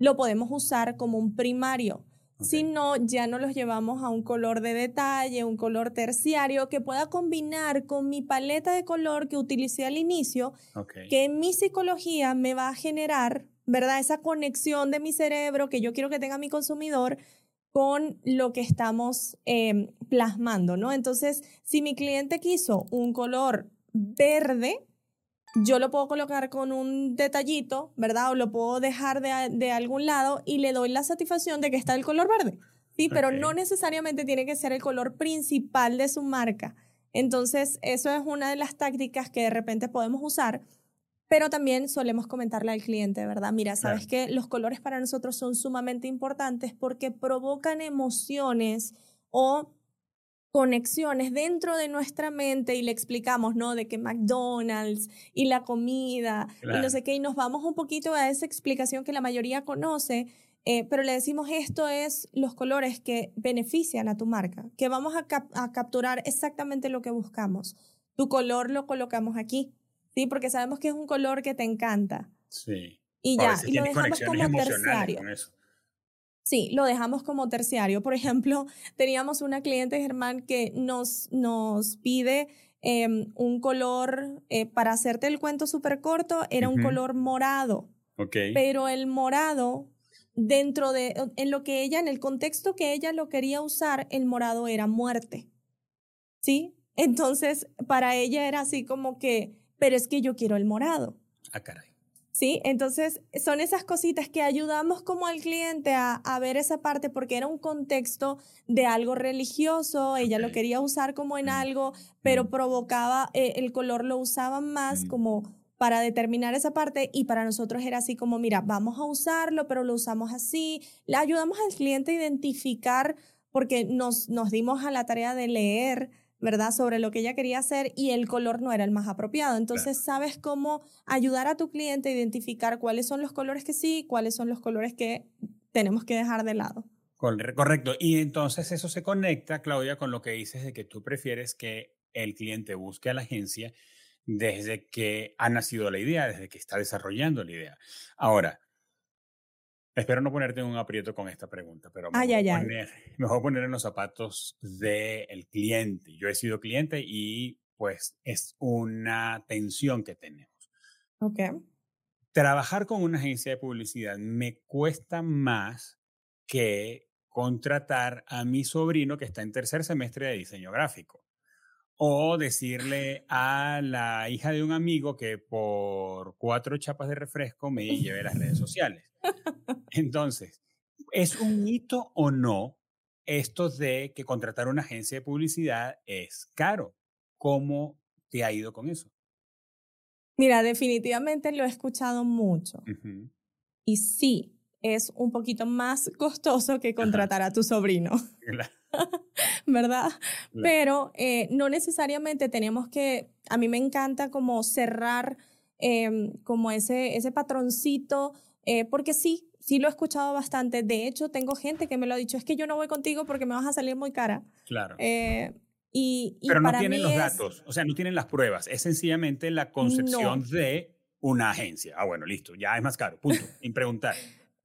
lo podemos usar como un primario. Si no, ya no los llevamos a un color de detalle, un color terciario que pueda combinar con mi paleta de color que utilicé al inicio, que en mi psicología me va a generar, ¿verdad? Esa conexión de mi cerebro que yo quiero que tenga mi consumidor con lo que estamos em, plasmando, ¿no? Entonces, si mi cliente quiso un color verde, yo lo puedo colocar con un detallito, ¿verdad? O lo puedo dejar de, algún lado y le doy la satisfacción de que está el color verde. Sí, pero no necesariamente tiene que ser el color principal de su marca. Entonces, eso es una de las tácticas que de repente podemos usar pero también solemos comentarle al cliente, ¿verdad? Mira, sabes que los colores para nosotros son sumamente importantes porque provocan emociones o conexiones dentro de nuestra mente y le explicamos, ¿no? De que McDonald's y la comida y no sé qué, y nos vamos un poquito a esa explicación que la mayoría conoce, eh, pero le decimos esto es los colores que benefician a tu marca, que vamos a, a capturar exactamente lo que buscamos. Tu color lo colocamos aquí, ¿sí? Porque sabemos que es un color que te encanta. Sí. Y ya, y lo dejamos como terciario. Sí, lo dejamos como terciario. Por ejemplo, teníamos una cliente, Germán, que nos, nos pide em, un color, eh, para hacerte el cuento súper corto, era un color morado. Ok. Pero el morado, dentro de, en lo que ella, en el contexto que ella lo quería usar, el morado era muerte. ¿Sí? Entonces, para ella era así como que pero es que yo quiero el morado. Ah, caray. Sí, entonces son esas cositas que ayudamos como al cliente a, ver esa parte porque era un contexto de algo religioso, ella lo quería usar como en mm. algo, pero mm. provocaba, eh, el color lo usaban más mm. como para determinar esa parte y para nosotros era así como, mira, vamos a usarlo, pero lo usamos así, le ayudamos al cliente a identificar porque nos, nos dimos a la tarea de leer ¿verdad? Sobre lo que ella quería hacer y el color no era el más apropiado. Entonces, sabes cómo ayudar a tu cliente a identificar cuáles son los colores que sí, cuáles son los colores que tenemos que dejar de lado. Correcto. Y entonces eso se conecta, Claudia, con lo que dices de que tú prefieres que el cliente busque a la agencia desde que ha nacido la idea, desde que está desarrollando la idea. Ahora, Espero no ponerte en un aprieto con esta pregunta, pero poner, me voy a poner en los zapatos del cliente. Yo he sido cliente y pues es una tensión que tenemos. Ok. Trabajar con una agencia de publicidad me cuesta más que contratar a mi sobrino que está en tercer semestre de diseño gráfico. O decirle a la hija de un amigo que por cuatro chapas de refresco me lleve las redes sociales. Entonces, ¿es un hito o no esto de que contratar una agencia de publicidad es caro? ¿Cómo te ha ido con eso? Mira, definitivamente lo he escuchado mucho. Y sí, es un poquito más costoso que contratar a tu sobrino. ¿Verdad? Pero eh, no necesariamente tenemos que, a mí me encanta como cerrar em, como ese, ese patroncito, eh, porque sí, sí lo he escuchado bastante. De hecho, tengo gente que me lo ha dicho, es que yo no voy contigo porque me vas a salir muy cara. Claro. Eh, y, Pero no tienen los datos, o sea, no tienen las pruebas, es sencillamente la concepción de una agencia. Ah, bueno, listo, ya es más caro, punto, sin preguntar.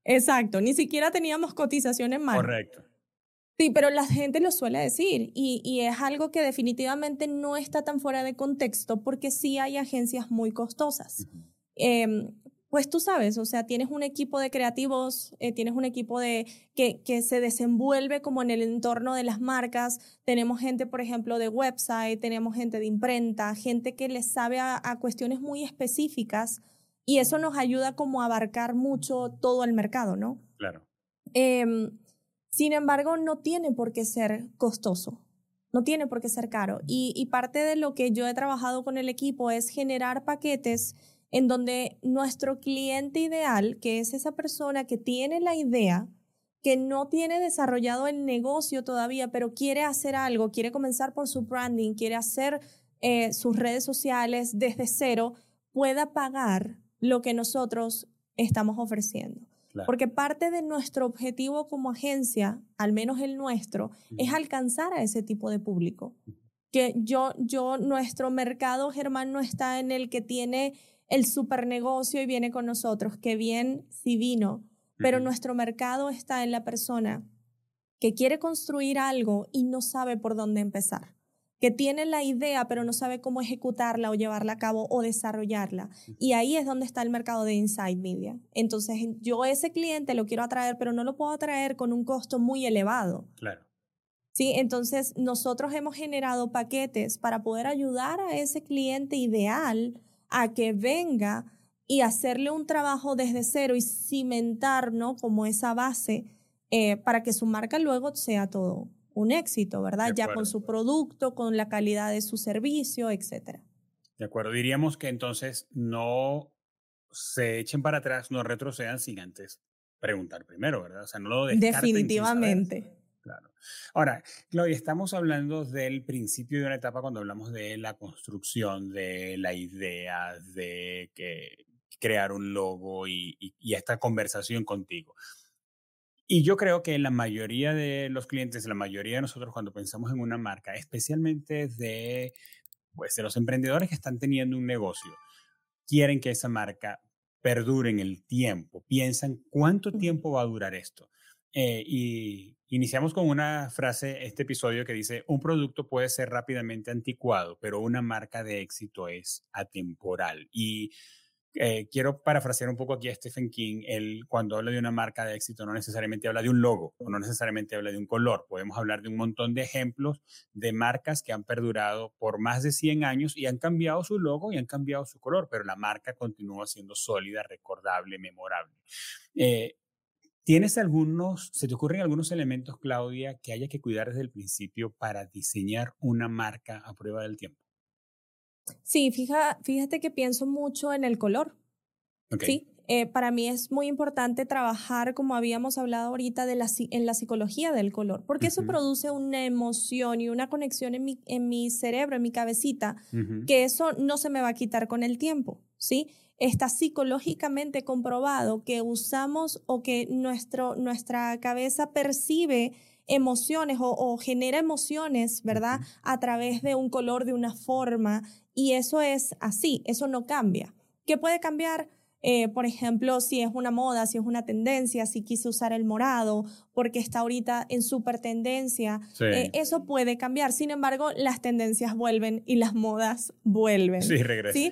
Exacto, ni siquiera teníamos cotizaciones más. Correcto. Sí, pero la gente lo suele decir y, y, es algo que definitivamente no está tan fuera de contexto porque sí hay agencias muy costosas pues tú sabes, o sea, tienes un equipo de creativos, eh, tienes un equipo de, que, que se desenvuelve como en el entorno de las marcas, tenemos gente, por ejemplo, de website, tenemos gente de imprenta, gente que les sabe a, cuestiones muy específicas y eso nos ayuda como a abarcar mucho todo el mercado, ¿no? Claro. Em, sin embargo, no tiene por qué ser costoso, no tiene por qué ser caro. Y, y parte de lo que yo he trabajado con el equipo es generar paquetes en donde nuestro cliente ideal, que es esa persona que tiene la idea, que no tiene desarrollado el negocio todavía, pero quiere hacer algo, quiere comenzar por su branding, quiere hacer eh, sus redes sociales desde cero, pueda pagar lo que nosotros estamos ofreciendo. Porque parte de nuestro objetivo como agencia, al menos el nuestro, es alcanzar a ese tipo de público. Que yo, yo, nuestro mercado, Germán, no está en el que tiene el super negocio y viene con nosotros, que bien si vino, pero nuestro mercado está en la persona que quiere construir algo y no sabe por dónde empezar, que tiene la idea pero no sabe cómo ejecutarla o llevarla a cabo o desarrollarla. Y ahí es donde está el mercado de Inside Media. Entonces yo ese cliente lo quiero atraer, pero no lo puedo atraer con un costo muy elevado. Claro. Sí, entonces nosotros hemos generado paquetes para poder ayudar a ese cliente ideal a que venga y hacerle un trabajo desde cero y cimentar, ¿no? Como esa base eh, para que su marca luego sea todo un éxito, ¿verdad? Ya con su producto, con la calidad de su servicio, etcétera. De acuerdo. Diríamos que entonces no se echen para atrás, no retrocedan sin antes preguntar primero, ¿verdad? O sea, no lo Definitivamente. Ahora, Claudia, estamos hablando del principio de una etapa cuando hablamos de la construcción, de la idea, de que, crear un logo y, esta conversación contigo. Y yo creo que la mayoría de los clientes, la mayoría de nosotros cuando pensamos en una marca, especialmente de, pues, de los emprendedores que están teniendo un negocio, quieren que esa marca perdure en el tiempo, piensan cuánto tiempo va a durar esto. Eh, y iniciamos con una frase, este episodio que dice, un producto puede ser rápidamente anticuado, pero una marca de éxito es atemporal. Y eh, quiero parafrasear un poco aquí a Stephen King, él cuando habla de una marca de éxito no necesariamente habla de un logo no necesariamente habla de un color, podemos hablar de un montón de ejemplos de marcas que han perdurado por más de 100 años y han cambiado su logo y han cambiado su color, pero la marca continúa siendo sólida, recordable, memorable. Eh, ¿Tienes algunos, se te ocurren algunos elementos, Claudia, que haya que cuidar desde el principio para diseñar una marca a prueba del tiempo? Sí, fija, fíjate que pienso mucho en el color. Sí, eh, para mí es muy importante trabajar, como habíamos hablado ahorita, de la, en la psicología del color, porque eso produce una emoción y una conexión en mi, en mi cerebro, en mi cabecita, que eso no se me va a quitar con el tiempo, ¿sí? Está psicológicamente comprobado que usamos o que nuestro, nuestra cabeza percibe emociones o, genera emociones, ¿verdad? A través de un color, de una forma, y eso es así, eso no cambia. ¿Qué puede cambiar? Eh, por ejemplo, si es una moda, si es una tendencia, si quise usar el morado porque está ahorita en super tendencia, eh, eso puede cambiar. Sin embargo, las tendencias vuelven y las modas vuelven. Sí, regresa. ¿sí?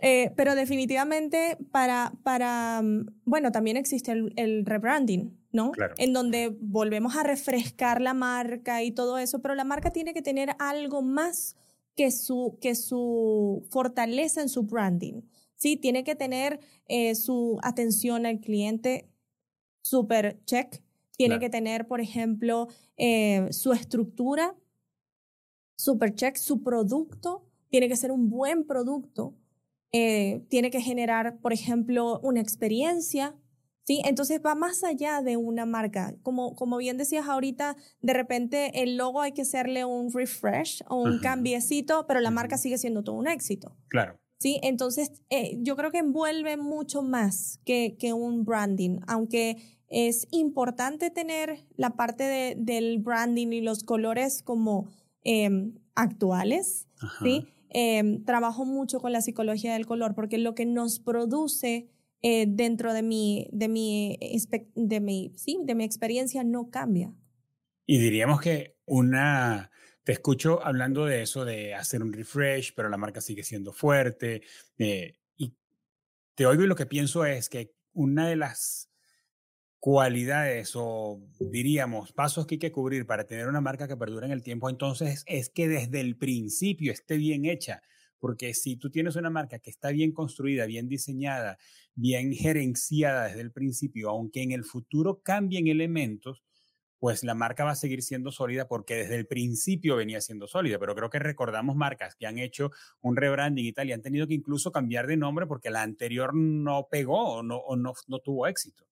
Eh, pero definitivamente para, para, mm, bueno, también existe el, rebranding, ¿no? En donde volvemos a refrescar la marca y todo eso, pero la marca tiene que tener algo más que su, que su fortaleza en su branding. ¿sí? Tiene que tener eh, su atención al cliente super check. Tiene que tener, por ejemplo, eh, su estructura super check, su producto. Tiene que ser un buen producto. Eh, tiene que generar, por ejemplo, una experiencia. ¿sí? Entonces va más allá de una marca. Como, como bien decías ahorita, de repente el logo hay que hacerle un refresh o un cambiecito, pero la marca sigue siendo todo un éxito. Claro. ¿sí? Entonces, eh, yo creo que envuelve mucho más que, que, un branding, aunque es importante tener la parte de, del branding y los colores como em, actuales, ¿sí? Em, trabajo mucho con la psicología del color porque lo que nos produce eh, dentro de mi, de, mi, de, mi, sí, de mi experiencia no cambia. Y diríamos que una te escucho hablando de eso, de hacer un refresh, pero la marca sigue siendo fuerte. Eh, y te oigo y lo que pienso es que una de las cualidades o diríamos pasos que hay que cubrir para tener una marca que perdure en el tiempo, entonces es que desde el principio esté bien hecha. Porque si tú tienes una marca que está bien construida, bien diseñada, bien gerenciada desde el principio, aunque en el futuro cambien elementos, pues la marca va a seguir siendo sólida porque desde el principio venía siendo sólida, pero creo que recordamos marcas que han hecho un rebranding y tal y han tenido que incluso cambiar de nombre porque la anterior no pegó o no, no, no tuvo éxito.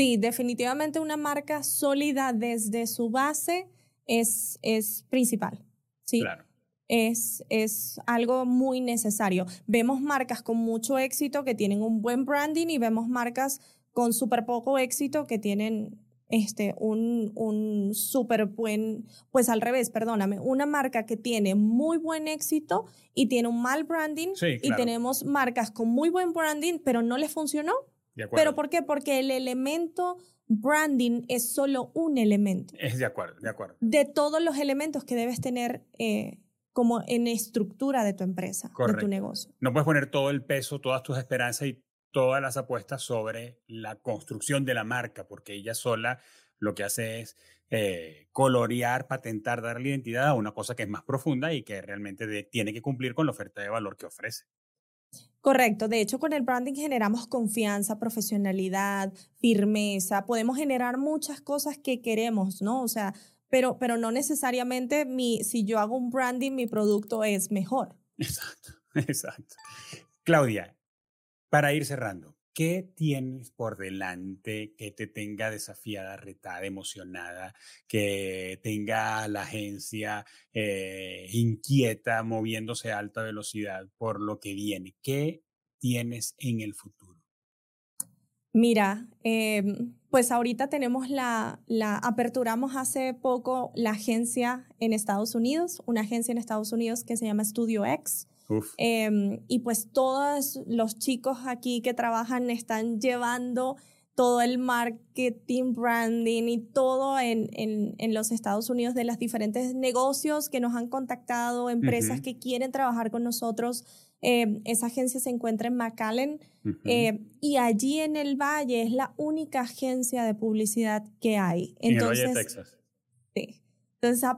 Sí, definitivamente una marca sólida desde su base es, es principal. Sí. Claro. Es, es, algo muy necesario. Vemos marcas con mucho éxito que tienen un buen branding y vemos marcas con súper poco éxito que tienen este, un, un súper buen, pues al revés, perdóname, una marca que tiene muy buen éxito y tiene un mal branding y tenemos marcas con muy buen branding, pero no les funcionó. ¿Pero por qué? Porque el elemento branding es solo un elemento. Es de acuerdo, de acuerdo. De todos los elementos que debes tener eh, como en estructura de tu empresa, de tu negocio. No puedes poner todo el peso, todas tus esperanzas y todas las apuestas sobre la construcción de la marca, porque ella sola lo que hace es eh, colorear, patentar, darle identidad a una cosa que es más profunda y que realmente tiene que cumplir con la oferta de valor que ofrece. Correcto. De hecho, con el branding generamos confianza, profesionalidad, firmeza. Podemos generar muchas cosas que queremos, ¿no? O sea, pero, pero no necesariamente mi, si yo hago un branding, mi producto es mejor. Exacto, exacto. Claudia, para ir cerrando, ¿qué tienes por delante que te tenga desafiada, retada, emocionada, que tenga la agencia eh, inquieta, moviéndose a alta velocidad por lo que viene? ¿Qué tienes en el futuro? Mira, em, pues ahorita tenemos la, la, aperturamos hace poco la agencia en Estados Unidos, una agencia en Estados Unidos que se llama Studio X. Em, y pues todos los chicos aquí que trabajan están llevando todo el marketing, branding y todo en, en, en, los Estados Unidos de los diferentes negocios que nos han contactado, empresas que quieren trabajar con nosotros. Em, esa agencia se encuentra en McAllen em, y allí en el Valle es la única agencia de publicidad que hay. Entonces, en el Valle de Texas. Sí. Entonces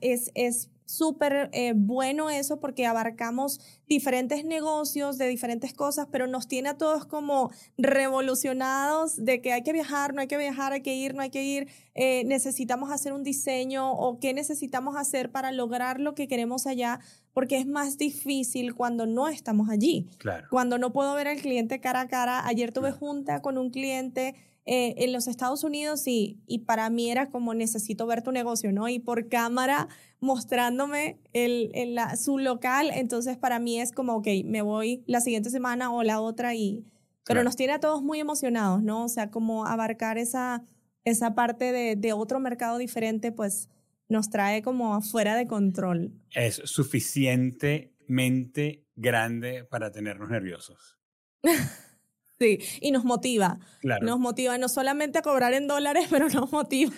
es, es súper eh, bueno eso porque abarcamos diferentes negocios de diferentes cosas, pero nos tiene a todos como revolucionados de que hay que viajar, no hay que viajar, hay que ir, no hay que ir, eh, necesitamos hacer un diseño o qué necesitamos hacer para lograr lo que queremos allá, porque es más difícil cuando no estamos allí. Claro. Cuando no puedo ver al cliente cara a cara. Ayer tuve junta con un cliente eh, en los Estados Unidos y, y para mí era como necesito ver tu negocio, ¿no? Y por cámara mostrándome el, su local, entonces para mí es como, ok, me voy la siguiente semana o la otra y... Pero nos tiene a todos muy emocionados, ¿no? O sea, como abarcar esa, esa parte de, de otro mercado diferente, pues nos trae como afuera de control. Es suficientemente grande para tenernos nerviosos. Sí, y nos motiva. Nos motiva no solamente a cobrar en dólares, pero nos motiva.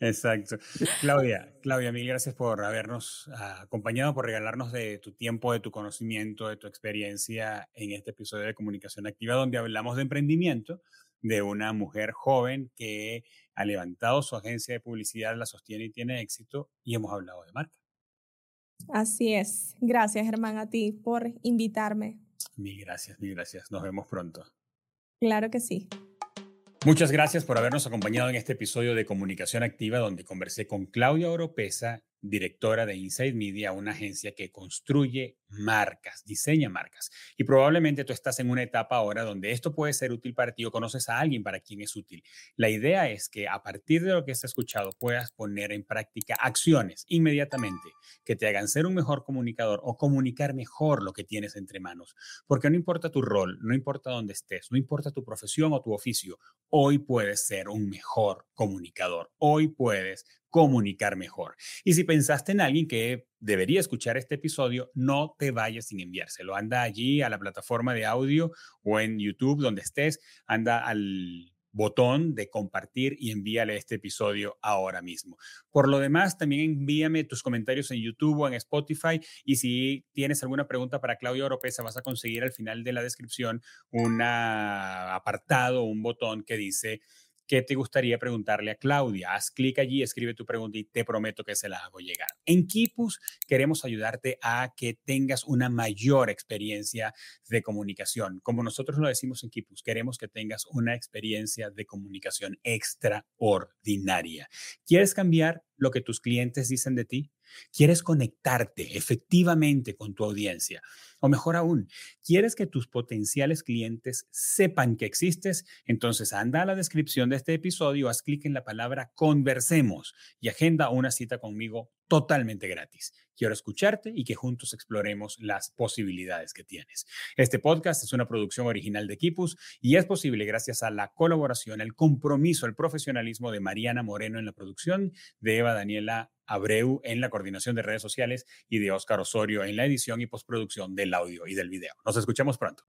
Exacto. Claudia, Claudia, mil gracias por habernos acompañado, por regalarnos de tu tiempo, de tu conocimiento, de tu experiencia en este episodio de Comunicación Activa, donde hablamos de emprendimiento de una mujer joven que ha levantado su agencia de publicidad, la sostiene y tiene éxito, y hemos hablado de marca. Así es. Gracias, Germán, a ti por invitarme. Mil gracias, mil gracias. Nos vemos pronto. Claro que sí. Muchas gracias por habernos acompañado en este episodio de Comunicación Activa, donde conversé con Claudia Oropesa directora de Inside Media, una agencia que construye marcas, diseña marcas. Y probablemente tú estás en una etapa ahora donde esto puede ser útil para ti o conoces a alguien para quien es útil. La idea es que a partir de lo que has escuchado puedas poner en práctica acciones inmediatamente que te hagan ser un mejor comunicador o comunicar mejor lo que tienes entre manos. Porque no importa tu rol, no importa dónde estés, no importa tu profesión o tu oficio, hoy puedes ser un mejor comunicador. Hoy puedes comunicar mejor. Y si pensaste en alguien que debería escuchar este episodio, no te vayas sin enviárselo. Anda allí a la plataforma de audio o en YouTube donde estés, anda al botón de compartir y envíale este episodio ahora mismo. Por lo demás, también envíame tus comentarios en YouTube o en Spotify y si tienes alguna pregunta para Claudia Oropesa, vas a conseguir al final de la descripción un apartado, un botón que dice ¿Qué te gustaría preguntarle a Claudia? Haz clic allí, escribe tu pregunta y te prometo que se la hago llegar. En Kipus queremos ayudarte a que tengas una mayor experiencia de comunicación. Como nosotros lo decimos en Kipus, queremos que tengas una experiencia de comunicación extraordinaria. ¿Quieres cambiar lo que tus clientes dicen de ti? ¿Quieres conectarte efectivamente con tu audiencia? O mejor aún, ¿quieres que tus potenciales clientes sepan que existes? Entonces anda a la descripción de este episodio, haz clic en la palabra conversemos y agenda una cita conmigo totalmente gratis. Quiero escucharte y que juntos exploremos las posibilidades que tienes. Este podcast es una producción original de Kipus y es posible gracias a la colaboración, el compromiso, el profesionalismo de Mariana Moreno en la producción, de Eva Daniela Abreu en la coordinación de redes sociales y de Óscar Osorio en la edición y postproducción del audio y del video. Nos escuchamos pronto.